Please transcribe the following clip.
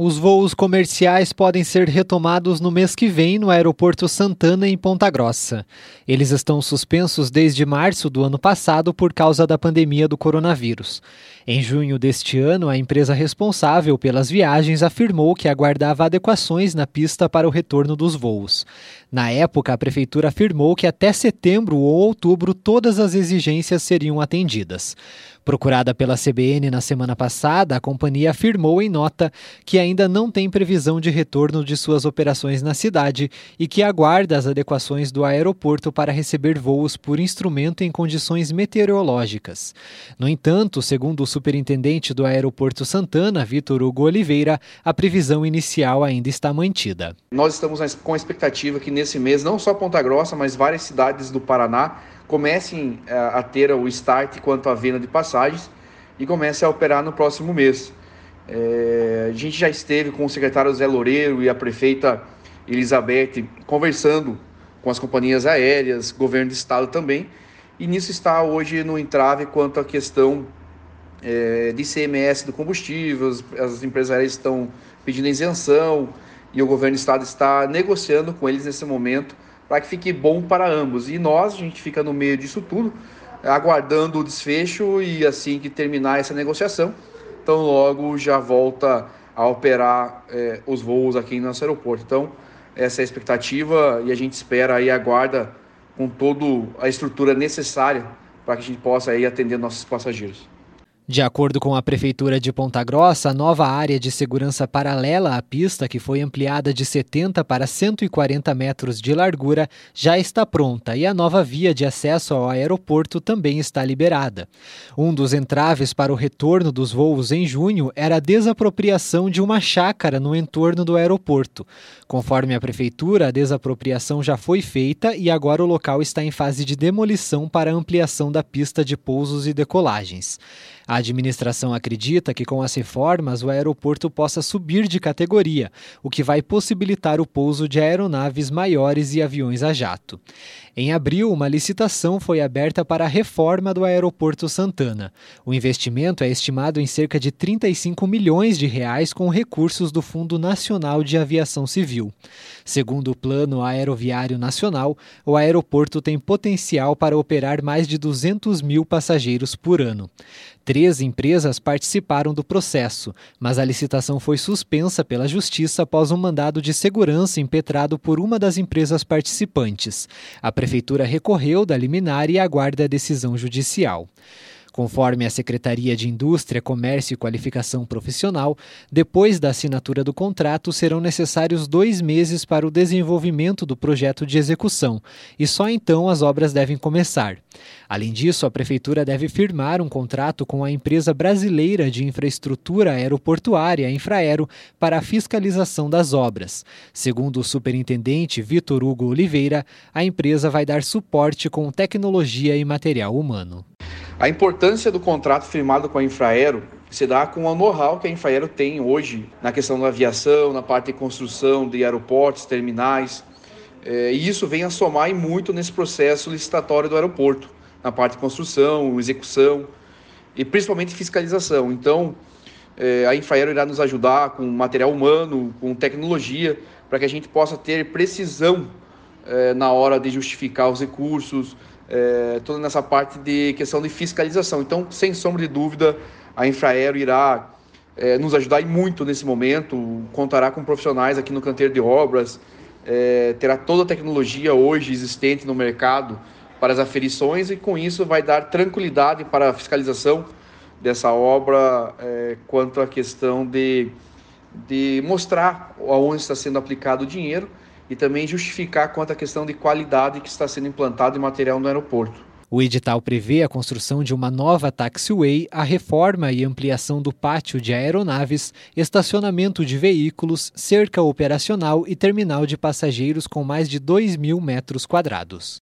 Os voos comerciais podem ser retomados no mês que vem no Aeroporto Santana, em Ponta Grossa. Eles estão suspensos desde março do ano passado por causa da pandemia do coronavírus. Em junho deste ano, a empresa responsável pelas viagens afirmou que aguardava adequações na pista para o retorno dos voos. Na época, a prefeitura afirmou que até setembro ou outubro todas as exigências seriam atendidas. Procurada pela CBN na semana passada, a companhia afirmou em nota que ainda não tem previsão de retorno de suas operações na cidade e que aguarda as adequações do aeroporto para receber voos por instrumento em condições meteorológicas. No entanto, segundo o superintendente do Aeroporto Santana, Vitor Hugo Oliveira, a previsão inicial ainda está mantida. Nós estamos com a expectativa que nesse mês, não só Ponta Grossa, mas várias cidades do Paraná comecem a, eh, a ter o start quanto à venda de passagens e comecem a operar no próximo mês. É, a gente já esteve com o secretário Zé Loureiro e a prefeita Elizabeth conversando com as companhias aéreas, governo de estado também, e nisso está hoje no entrave quanto à questão é, de CMS do combustível, as, as empresas aéreas estão pedindo isenção e o governo do estado está negociando com eles nesse momento para que fique bom para ambos. E nós, a gente fica no meio disso tudo, aguardando o desfecho e assim que terminar essa negociação, então logo já volta a operar é, os voos aqui no nosso aeroporto. Então, essa é a expectativa e a gente espera e aguarda com toda a estrutura necessária para que a gente possa aí atender nossos passageiros. De acordo com a Prefeitura de Ponta Grossa, a nova área de segurança paralela à pista, que foi ampliada de 70 para 140 metros de largura, já está pronta e a nova via de acesso ao aeroporto também está liberada. Um dos entraves para o retorno dos voos em junho era a desapropriação de uma chácara no entorno do aeroporto. Conforme a Prefeitura, a desapropriação já foi feita e agora o local está em fase de demolição para ampliação da pista de pousos e decolagens. A administração acredita que com as reformas o aeroporto possa subir de categoria, o que vai possibilitar o pouso de aeronaves maiores e aviões a jato. Em abril, uma licitação foi aberta para a reforma do Aeroporto Santana. O investimento é estimado em cerca de 35 milhões de reais com recursos do Fundo Nacional de Aviação Civil. Segundo o Plano Aeroviário Nacional, o aeroporto tem potencial para operar mais de 200 mil passageiros por ano. Três empresas participaram do processo, mas a licitação foi suspensa pela Justiça após um mandado de segurança impetrado por uma das empresas participantes. A Prefeitura recorreu da liminar e aguarda a decisão judicial. Conforme a Secretaria de Indústria, Comércio e Qualificação Profissional, depois da assinatura do contrato serão necessários dois meses para o desenvolvimento do projeto de execução e só então as obras devem começar. Além disso, a Prefeitura deve firmar um contrato com a empresa brasileira de infraestrutura aeroportuária, Infraero, para a fiscalização das obras. Segundo o superintendente Vitor Hugo Oliveira, a empresa vai dar suporte com tecnologia e material humano. A importância do contrato firmado com a Infraero se dá com o know-how que a Infraero tem hoje na questão da aviação, na parte de construção de aeroportos, terminais. É, e isso vem a somar muito nesse processo licitatório do aeroporto, na parte de construção, execução e principalmente fiscalização. Então, é, a Infraero irá nos ajudar com material humano, com tecnologia, para que a gente possa ter precisão é, na hora de justificar os recursos, é, toda nessa parte de questão de fiscalização. Então, sem sombra de dúvida, a Infraero irá é, nos ajudar muito nesse momento, contará com profissionais aqui no canteiro de obras, é, terá toda a tecnologia hoje existente no mercado para as aferições e com isso vai dar tranquilidade para a fiscalização dessa obra é, quanto à questão de, de mostrar aonde está sendo aplicado o dinheiro e também justificar quanto à questão de qualidade que está sendo implantado em material no aeroporto. O edital prevê a construção de uma nova taxiway, a reforma e ampliação do pátio de aeronaves, estacionamento de veículos, cerca operacional e terminal de passageiros com mais de 2 mil metros quadrados.